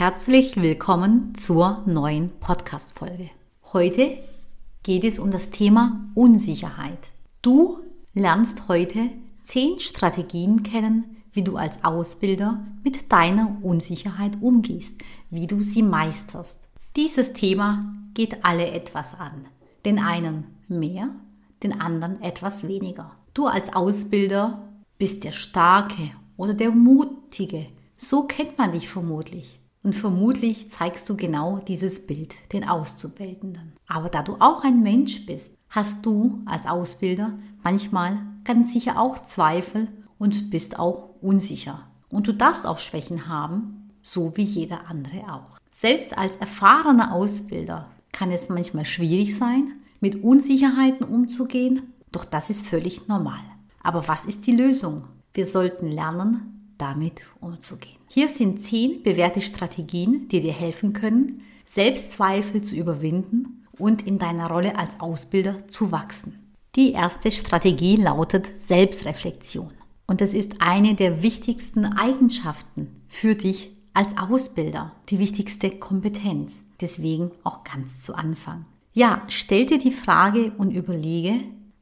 Herzlich willkommen zur neuen Podcast-Folge. Heute geht es um das Thema Unsicherheit. Du lernst heute zehn Strategien kennen, wie du als Ausbilder mit deiner Unsicherheit umgehst, wie du sie meisterst. Dieses Thema geht alle etwas an. Den einen mehr, den anderen etwas weniger. Du als Ausbilder bist der Starke oder der Mutige. So kennt man dich vermutlich. Und vermutlich zeigst du genau dieses Bild den Auszubildenden. Aber da du auch ein Mensch bist, hast du als Ausbilder manchmal ganz sicher auch Zweifel und bist auch unsicher. Und du darfst auch Schwächen haben, so wie jeder andere auch. Selbst als erfahrener Ausbilder kann es manchmal schwierig sein, mit Unsicherheiten umzugehen, doch das ist völlig normal. Aber was ist die Lösung? Wir sollten lernen, damit umzugehen. Hier sind zehn bewährte Strategien, die dir helfen können, Selbstzweifel zu überwinden und in deiner Rolle als Ausbilder zu wachsen. Die erste Strategie lautet Selbstreflexion. Und das ist eine der wichtigsten Eigenschaften für dich als Ausbilder, die wichtigste Kompetenz. Deswegen auch ganz zu Anfang. Ja, stell dir die Frage und überlege,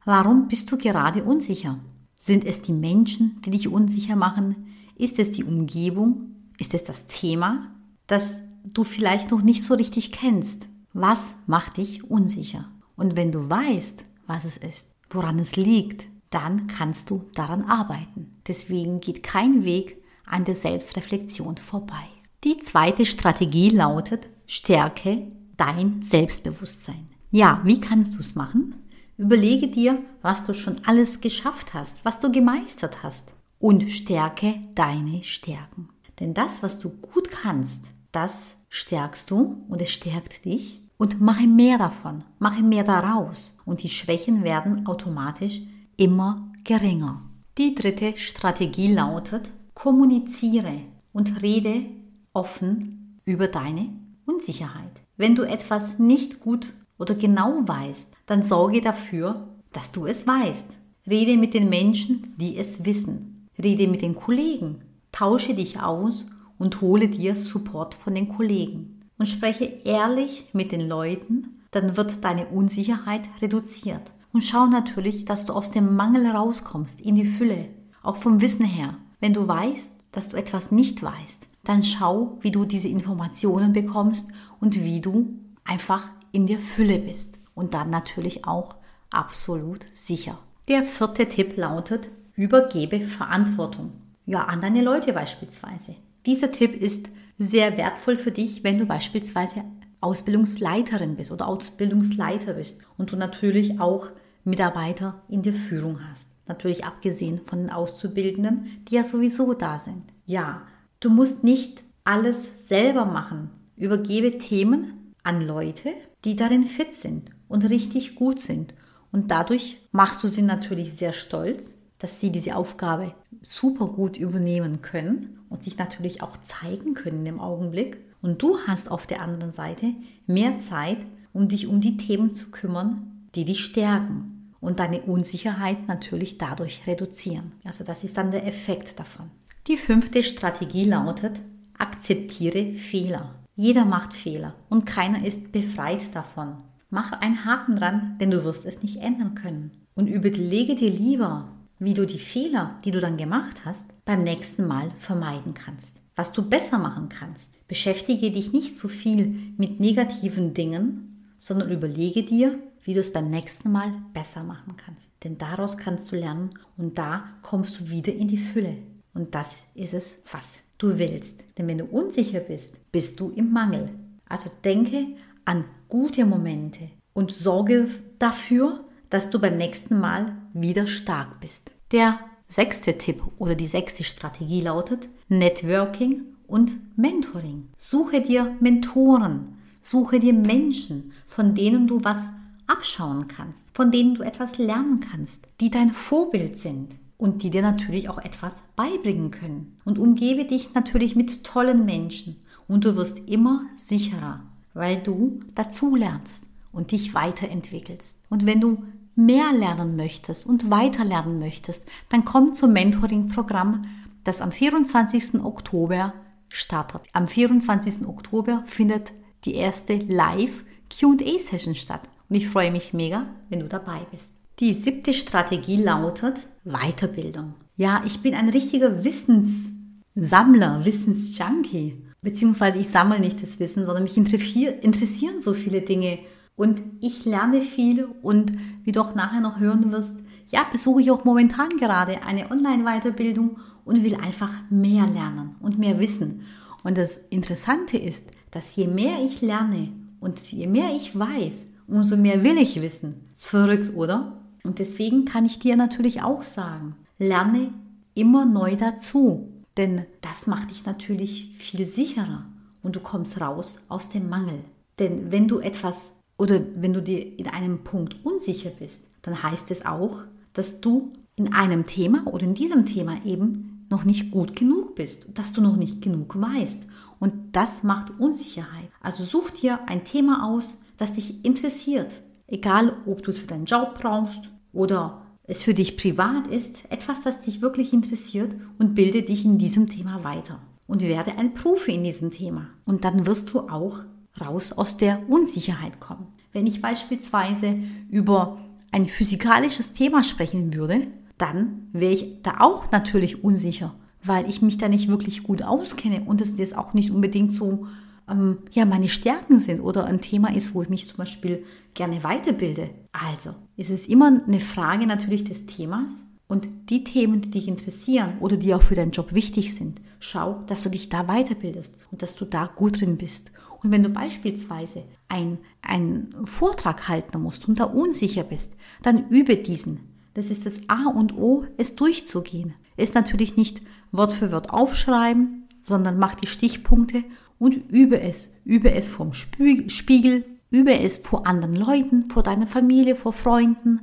warum bist du gerade unsicher? Sind es die Menschen, die dich unsicher machen? Ist es die Umgebung? Ist es das Thema, das du vielleicht noch nicht so richtig kennst? Was macht dich unsicher? Und wenn du weißt, was es ist, woran es liegt, dann kannst du daran arbeiten. Deswegen geht kein Weg an der Selbstreflexion vorbei. Die zweite Strategie lautet, stärke dein Selbstbewusstsein. Ja, wie kannst du es machen? Überlege dir, was du schon alles geschafft hast, was du gemeistert hast und stärke deine Stärken. Denn das, was du gut kannst, das stärkst du und es stärkt dich und mache mehr davon, mache mehr daraus und die Schwächen werden automatisch immer geringer. Die dritte Strategie lautet, kommuniziere und rede offen über deine Unsicherheit. Wenn du etwas nicht gut oder genau weißt, dann sorge dafür, dass du es weißt. Rede mit den Menschen, die es wissen. Rede mit den Kollegen, tausche dich aus und hole dir Support von den Kollegen. Und spreche ehrlich mit den Leuten, dann wird deine Unsicherheit reduziert. Und schau natürlich, dass du aus dem Mangel rauskommst, in die Fülle, auch vom Wissen her. Wenn du weißt, dass du etwas nicht weißt, dann schau, wie du diese Informationen bekommst und wie du einfach in der Fülle bist. Und dann natürlich auch absolut sicher. Der vierte Tipp lautet, Übergebe Verantwortung. Ja, an deine Leute beispielsweise. Dieser Tipp ist sehr wertvoll für dich, wenn du beispielsweise Ausbildungsleiterin bist oder Ausbildungsleiter bist und du natürlich auch Mitarbeiter in der Führung hast. Natürlich abgesehen von den Auszubildenden, die ja sowieso da sind. Ja, du musst nicht alles selber machen. Übergebe Themen an Leute, die darin fit sind und richtig gut sind. Und dadurch machst du sie natürlich sehr stolz dass sie diese Aufgabe super gut übernehmen können und sich natürlich auch zeigen können im Augenblick. Und du hast auf der anderen Seite mehr Zeit, um dich um die Themen zu kümmern, die dich stärken und deine Unsicherheit natürlich dadurch reduzieren. Also das ist dann der Effekt davon. Die fünfte Strategie lautet, akzeptiere Fehler. Jeder macht Fehler und keiner ist befreit davon. Mach einen Haken dran, denn du wirst es nicht ändern können. Und überlege dir lieber, wie du die Fehler, die du dann gemacht hast, beim nächsten Mal vermeiden kannst. Was du besser machen kannst. Beschäftige dich nicht so viel mit negativen Dingen, sondern überlege dir, wie du es beim nächsten Mal besser machen kannst. Denn daraus kannst du lernen und da kommst du wieder in die Fülle. Und das ist es, was du willst. Denn wenn du unsicher bist, bist du im Mangel. Also denke an gute Momente und sorge dafür, dass du beim nächsten Mal wieder stark bist. Der sechste Tipp oder die sechste Strategie lautet Networking und Mentoring. Suche dir Mentoren, suche dir Menschen, von denen du was abschauen kannst, von denen du etwas lernen kannst, die dein Vorbild sind und die dir natürlich auch etwas beibringen können. Und umgebe dich natürlich mit tollen Menschen und du wirst immer sicherer, weil du dazulernst und dich weiterentwickelst. Und wenn du mehr lernen möchtest und weiter lernen möchtest, dann komm zum Mentoring-Programm, das am 24. Oktober startet. Am 24. Oktober findet die erste Live QA-Session statt. Und ich freue mich mega, wenn du dabei bist. Die siebte Strategie lautet Weiterbildung. Ja, ich bin ein richtiger Wissenssammler, Wissensjunkie. Beziehungsweise ich sammle nicht das Wissen, sondern mich interessieren so viele Dinge. Und ich lerne viel und wie du auch nachher noch hören wirst, ja, besuche ich auch momentan gerade eine Online-Weiterbildung und will einfach mehr lernen und mehr wissen. Und das Interessante ist, dass je mehr ich lerne und je mehr ich weiß, umso mehr will ich wissen. Ist verrückt, oder? Und deswegen kann ich dir natürlich auch sagen, lerne immer neu dazu. Denn das macht dich natürlich viel sicherer und du kommst raus aus dem Mangel. Denn wenn du etwas oder wenn du dir in einem Punkt unsicher bist, dann heißt es auch, dass du in einem Thema oder in diesem Thema eben noch nicht gut genug bist, dass du noch nicht genug weißt. Und das macht Unsicherheit. Also such dir ein Thema aus, das dich interessiert. Egal, ob du es für deinen Job brauchst oder es für dich privat ist, etwas, das dich wirklich interessiert und bilde dich in diesem Thema weiter. Und werde ein Profi in diesem Thema. Und dann wirst du auch raus aus der Unsicherheit kommen. Wenn ich beispielsweise über ein physikalisches Thema sprechen würde, dann wäre ich da auch natürlich unsicher, weil ich mich da nicht wirklich gut auskenne und es jetzt auch nicht unbedingt so ähm, ja meine Stärken sind oder ein Thema ist, wo ich mich zum Beispiel gerne weiterbilde. Also ist es immer eine Frage natürlich des Themas und die Themen, die dich interessieren oder die auch für deinen Job wichtig sind. Schau, dass du dich da weiterbildest und dass du da gut drin bist. Und wenn du beispielsweise einen Vortrag halten musst und da unsicher bist, dann übe diesen. Das ist das A und O, es durchzugehen. Es natürlich nicht Wort für Wort aufschreiben, sondern mach die Stichpunkte und übe es. Übe es vom Spiegel, übe es vor anderen Leuten, vor deiner Familie, vor Freunden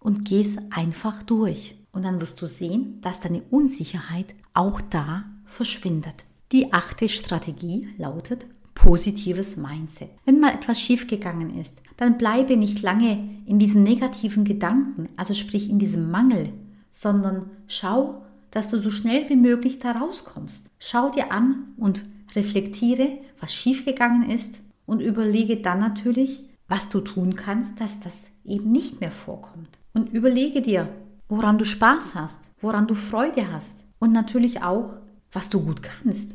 und geh es einfach durch. Und dann wirst du sehen, dass deine Unsicherheit auch da verschwindet. Die achte Strategie lautet positives Mindset. Wenn mal etwas schiefgegangen ist, dann bleibe nicht lange in diesen negativen Gedanken, also sprich in diesem Mangel, sondern schau, dass du so schnell wie möglich da rauskommst. Schau dir an und reflektiere, was schiefgegangen ist und überlege dann natürlich, was du tun kannst, dass das eben nicht mehr vorkommt. Und überlege dir, woran du Spaß hast, woran du Freude hast und natürlich auch, was du gut kannst,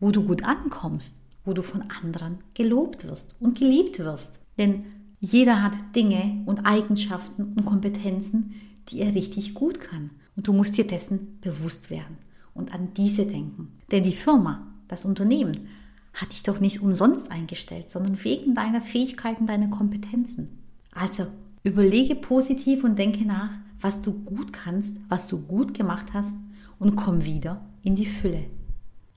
wo du gut ankommst wo du von anderen gelobt wirst und geliebt wirst. Denn jeder hat Dinge und Eigenschaften und Kompetenzen, die er richtig gut kann. Und du musst dir dessen bewusst werden und an diese denken. Denn die Firma, das Unternehmen, hat dich doch nicht umsonst eingestellt, sondern wegen deiner Fähigkeiten, deiner Kompetenzen. Also überlege positiv und denke nach, was du gut kannst, was du gut gemacht hast und komm wieder in die Fülle.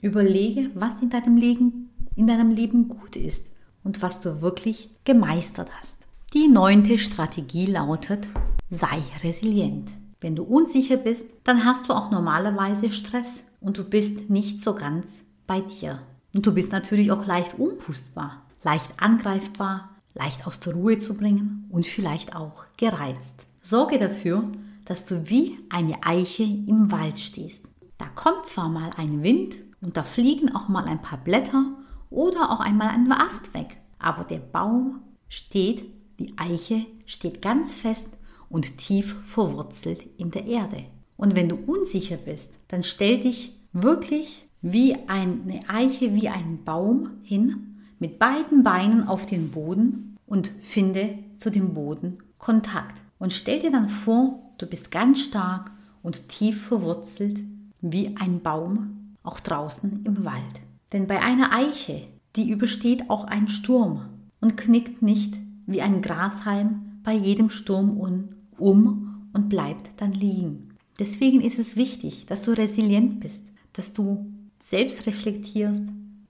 Überlege, was in deinem Leben in deinem Leben gut ist und was du wirklich gemeistert hast. Die neunte Strategie lautet, sei resilient. Wenn du unsicher bist, dann hast du auch normalerweise Stress und du bist nicht so ganz bei dir. Und du bist natürlich auch leicht umpustbar, leicht angreifbar, leicht aus der Ruhe zu bringen und vielleicht auch gereizt. Sorge dafür, dass du wie eine Eiche im Wald stehst. Da kommt zwar mal ein Wind und da fliegen auch mal ein paar Blätter oder auch einmal ein Ast weg. Aber der Baum steht, die Eiche steht ganz fest und tief verwurzelt in der Erde. Und wenn du unsicher bist, dann stell dich wirklich wie eine Eiche, wie ein Baum hin, mit beiden Beinen auf den Boden und finde zu dem Boden Kontakt. Und stell dir dann vor, du bist ganz stark und tief verwurzelt wie ein Baum, auch draußen im Wald. Denn bei einer Eiche, die übersteht auch einen Sturm und knickt nicht wie ein Grashalm bei jedem Sturm um und bleibt dann liegen. Deswegen ist es wichtig, dass du resilient bist, dass du selbst reflektierst,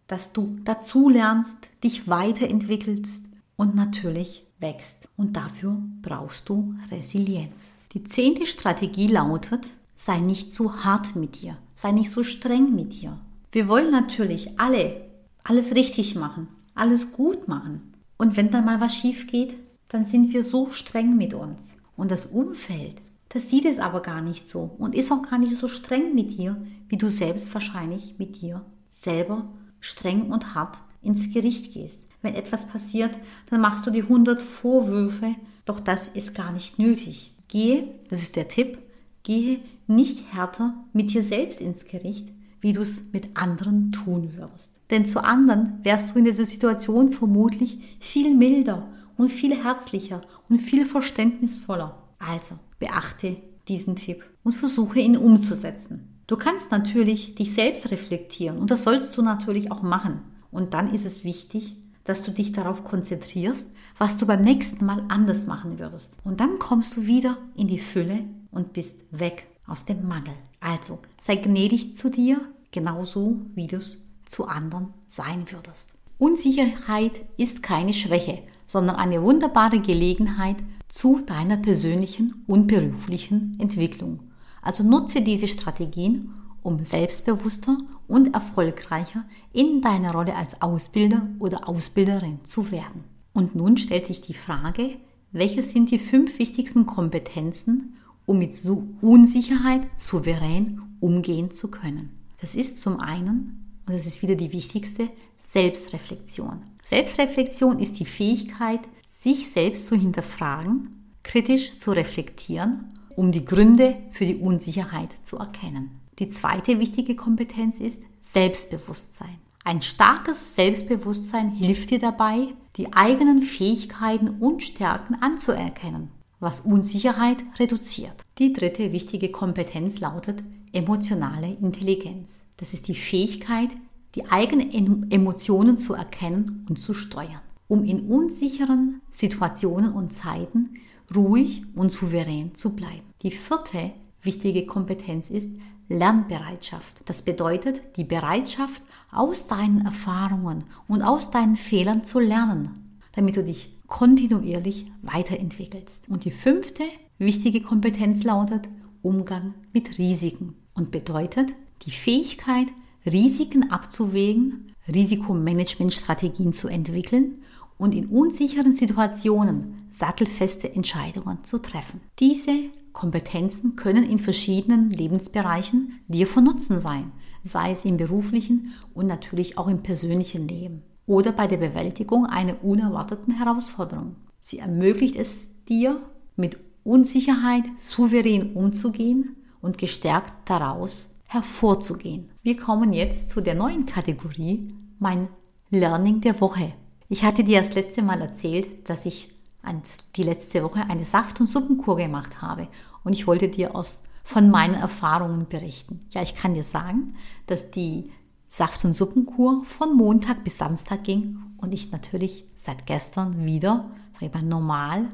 dass du dazulernst, dich weiterentwickelst und natürlich wächst. Und dafür brauchst du Resilienz. Die zehnte Strategie lautet, sei nicht zu hart mit dir, sei nicht so streng mit dir. Wir wollen natürlich alle alles richtig machen, alles gut machen. Und wenn dann mal was schief geht, dann sind wir so streng mit uns. Und das Umfeld, das sieht es aber gar nicht so und ist auch gar nicht so streng mit dir, wie du selbst wahrscheinlich mit dir selber streng und hart ins Gericht gehst. Wenn etwas passiert, dann machst du die 100 Vorwürfe, doch das ist gar nicht nötig. Gehe, das ist der Tipp, gehe nicht härter mit dir selbst ins Gericht, wie du es mit anderen tun würdest. Denn zu anderen wärst du in dieser Situation vermutlich viel milder und viel herzlicher und viel verständnisvoller. Also beachte diesen Tipp und versuche ihn umzusetzen. Du kannst natürlich dich selbst reflektieren und das sollst du natürlich auch machen. Und dann ist es wichtig, dass du dich darauf konzentrierst, was du beim nächsten Mal anders machen würdest. Und dann kommst du wieder in die Fülle und bist weg aus dem Mangel. Also sei gnädig zu dir, genauso wie du es zu anderen sein würdest. Unsicherheit ist keine Schwäche, sondern eine wunderbare Gelegenheit zu deiner persönlichen und beruflichen Entwicklung. Also nutze diese Strategien, um selbstbewusster und erfolgreicher in deiner Rolle als Ausbilder oder Ausbilderin zu werden. Und nun stellt sich die Frage, welche sind die fünf wichtigsten Kompetenzen, um mit Unsicherheit souverän umgehen zu können? Das ist zum einen, und das ist wieder die wichtigste, Selbstreflexion. Selbstreflexion ist die Fähigkeit, sich selbst zu hinterfragen, kritisch zu reflektieren, um die Gründe für die Unsicherheit zu erkennen. Die zweite wichtige Kompetenz ist Selbstbewusstsein. Ein starkes Selbstbewusstsein hilft dir dabei, die eigenen Fähigkeiten und Stärken anzuerkennen, was Unsicherheit reduziert. Die dritte wichtige Kompetenz lautet emotionale Intelligenz. Das ist die Fähigkeit, die eigenen Emotionen zu erkennen und zu steuern, um in unsicheren Situationen und Zeiten ruhig und souverän zu bleiben. Die vierte wichtige Kompetenz ist Lernbereitschaft. Das bedeutet die Bereitschaft, aus deinen Erfahrungen und aus deinen Fehlern zu lernen, damit du dich kontinuierlich weiterentwickelst. Und die fünfte wichtige Kompetenz lautet Umgang mit Risiken und bedeutet die Fähigkeit, Risiken abzuwägen, Risikomanagementstrategien zu entwickeln und in unsicheren Situationen sattelfeste Entscheidungen zu treffen. Diese Kompetenzen können in verschiedenen Lebensbereichen dir von Nutzen sein, sei es im beruflichen und natürlich auch im persönlichen Leben oder bei der Bewältigung einer unerwarteten Herausforderung. Sie ermöglicht es dir, mit Unsicherheit souverän umzugehen und gestärkt daraus hervorzugehen. Wir kommen jetzt zu der neuen Kategorie, mein Learning der Woche. Ich hatte dir das letzte Mal erzählt, dass ich die letzte Woche eine Saft- und Suppenkur gemacht habe und ich wollte dir aus, von meinen Erfahrungen berichten. Ja, ich kann dir sagen, dass die Saft- und Suppenkur von Montag bis Samstag ging und ich natürlich seit gestern wieder, sag ich mal, normal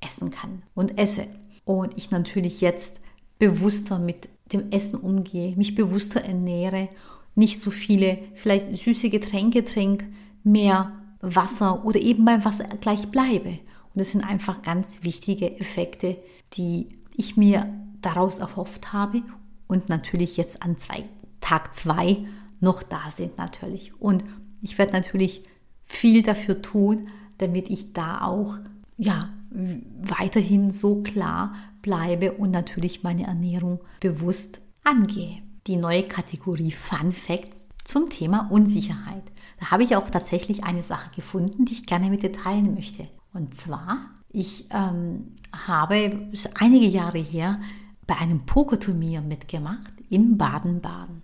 essen kann und esse. Und ich natürlich jetzt bewusster mit dem Essen umgehe, mich bewusster ernähre, nicht so viele vielleicht süße Getränke trinke, mehr Wasser oder eben beim Wasser gleich bleibe. Und das sind einfach ganz wichtige Effekte, die ich mir daraus erhofft habe und natürlich jetzt an zwei, Tag zwei noch da sind natürlich. Und ich werde natürlich viel dafür tun, damit ich da auch ja weiterhin so klar bleibe und natürlich meine Ernährung bewusst angehe. Die neue Kategorie Fun Facts zum Thema Unsicherheit. Da habe ich auch tatsächlich eine Sache gefunden, die ich gerne mit dir teilen möchte. Und zwar, ich ähm, habe einige Jahre her bei einem Pokerturnier mitgemacht in Baden-Baden.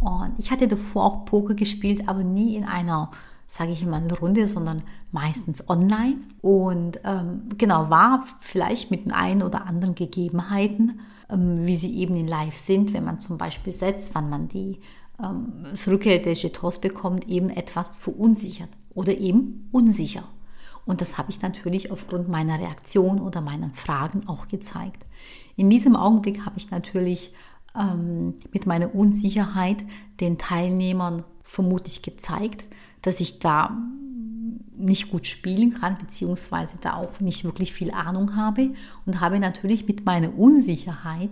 Und ich hatte davor auch Poker gespielt, aber nie in einer, sage ich mal, Runde, sondern meistens online. Und ähm, genau, war vielleicht mit den einen oder anderen Gegebenheiten, ähm, wie sie eben in Live sind, wenn man zum Beispiel setzt, wann man die ähm, Rückgeld der Jetons bekommt, eben etwas verunsichert oder eben unsicher. Und das habe ich natürlich aufgrund meiner Reaktion oder meinen Fragen auch gezeigt. In diesem Augenblick habe ich natürlich ähm, mit meiner Unsicherheit den Teilnehmern vermutlich gezeigt, dass ich da nicht gut spielen kann, beziehungsweise da auch nicht wirklich viel Ahnung habe und habe natürlich mit meiner Unsicherheit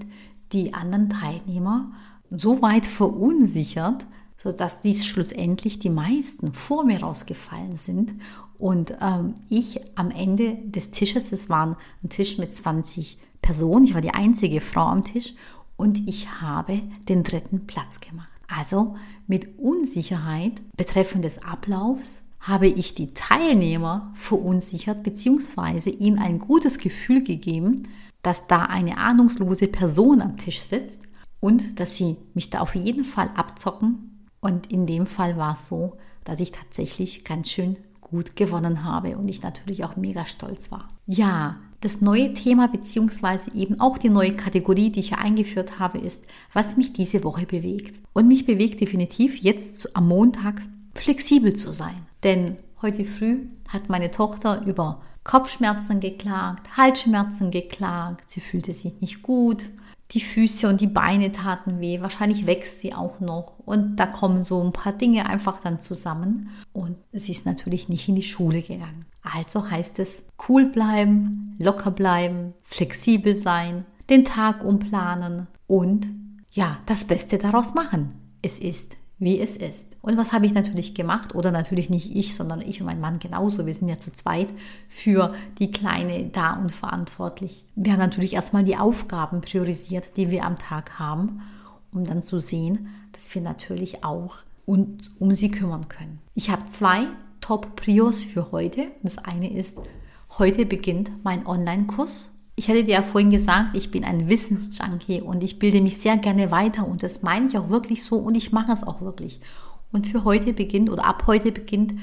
die anderen Teilnehmer so weit verunsichert, sodass dies schlussendlich die meisten vor mir rausgefallen sind und ähm, ich am Ende des Tisches, es war ein Tisch mit 20 Personen, ich war die einzige Frau am Tisch und ich habe den dritten Platz gemacht. Also mit Unsicherheit betreffend des Ablaufs habe ich die Teilnehmer verunsichert bzw. ihnen ein gutes Gefühl gegeben, dass da eine ahnungslose Person am Tisch sitzt und dass sie mich da auf jeden Fall abzocken. Und in dem Fall war es so, dass ich tatsächlich ganz schön gut gewonnen habe und ich natürlich auch mega stolz war. Ja, das neue Thema beziehungsweise eben auch die neue Kategorie, die ich hier eingeführt habe, ist, was mich diese Woche bewegt. Und mich bewegt definitiv jetzt am Montag flexibel zu sein. Denn heute früh hat meine Tochter über Kopfschmerzen geklagt, Halsschmerzen geklagt, sie fühlte sich nicht gut, die Füße und die Beine taten weh, wahrscheinlich wächst sie auch noch und da kommen so ein paar Dinge einfach dann zusammen und sie ist natürlich nicht in die Schule gegangen. Also heißt es cool bleiben, locker bleiben, flexibel sein, den Tag umplanen und ja, das Beste daraus machen. Es ist wie es ist. Und was habe ich natürlich gemacht? Oder natürlich nicht ich, sondern ich und mein Mann genauso. Wir sind ja zu zweit für die Kleine da und verantwortlich. Wir haben natürlich erstmal die Aufgaben priorisiert, die wir am Tag haben, um dann zu sehen, dass wir natürlich auch uns um sie kümmern können. Ich habe zwei Top-Prios für heute. Das eine ist, heute beginnt mein Online-Kurs ich hatte dir ja vorhin gesagt, ich bin ein Wissensjunkie und ich bilde mich sehr gerne weiter und das meine ich auch wirklich so und ich mache es auch wirklich. Und für heute beginnt oder ab heute beginnt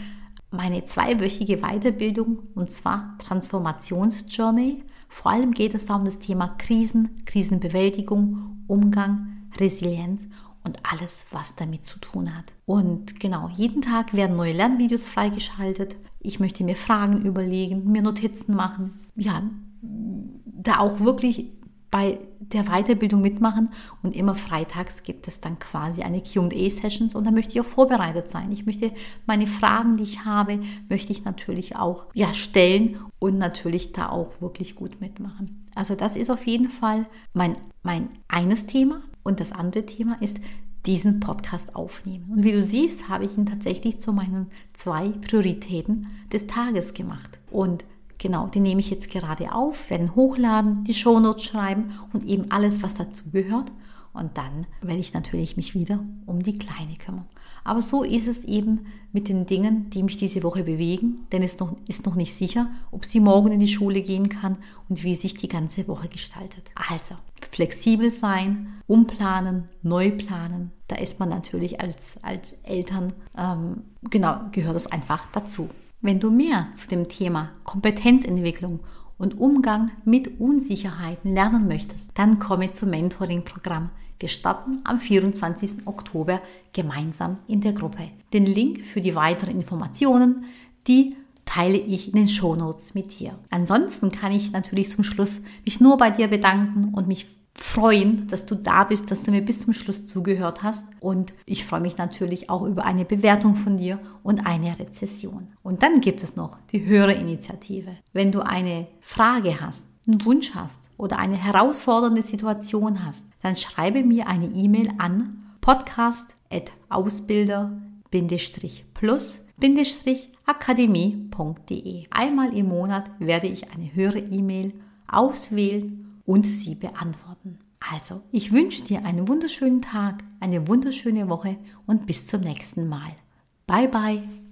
meine zweiwöchige Weiterbildung und zwar Transformationsjourney. Vor allem geht es da um das Thema Krisen, Krisenbewältigung, Umgang, Resilienz und alles, was damit zu tun hat. Und genau, jeden Tag werden neue Lernvideos freigeschaltet. Ich möchte mir Fragen überlegen, mir Notizen machen. Ja, da auch wirklich bei der Weiterbildung mitmachen und immer freitags gibt es dann quasi eine Q&A-Sessions und da möchte ich auch vorbereitet sein. Ich möchte meine Fragen, die ich habe, möchte ich natürlich auch ja, stellen und natürlich da auch wirklich gut mitmachen. Also das ist auf jeden Fall mein, mein eines Thema und das andere Thema ist diesen Podcast aufnehmen. Und wie du siehst, habe ich ihn tatsächlich zu meinen zwei Prioritäten des Tages gemacht. Und Genau, die nehme ich jetzt gerade auf, werden hochladen, die Shownotes schreiben und eben alles, was dazugehört. Und dann werde ich natürlich mich wieder um die Kleine kümmern. Aber so ist es eben mit den Dingen, die mich diese Woche bewegen, denn es noch, ist noch nicht sicher, ob sie morgen in die Schule gehen kann und wie sich die ganze Woche gestaltet. Also, flexibel sein, umplanen, neu planen, da ist man natürlich als, als Eltern, ähm, genau, gehört es einfach dazu. Wenn du mehr zu dem Thema Kompetenzentwicklung und Umgang mit Unsicherheiten lernen möchtest, dann komme zum Mentoring-Programm. Wir starten am 24. Oktober gemeinsam in der Gruppe. Den Link für die weiteren Informationen, die teile ich in den Shownotes mit dir. Ansonsten kann ich natürlich zum Schluss mich nur bei dir bedanken und mich freuen, dass du da bist, dass du mir bis zum Schluss zugehört hast. Und ich freue mich natürlich auch über eine Bewertung von dir und eine Rezession. Und dann gibt es noch die Hörerinitiative. Wenn du eine Frage hast, einen Wunsch hast oder eine herausfordernde Situation hast, dann schreibe mir eine E-Mail an podcast.ausbilder-plus-akademie.de. Einmal im Monat werde ich eine höhere E-Mail auswählen und sie beantworten. Also, ich wünsche dir einen wunderschönen Tag, eine wunderschöne Woche und bis zum nächsten Mal. Bye bye.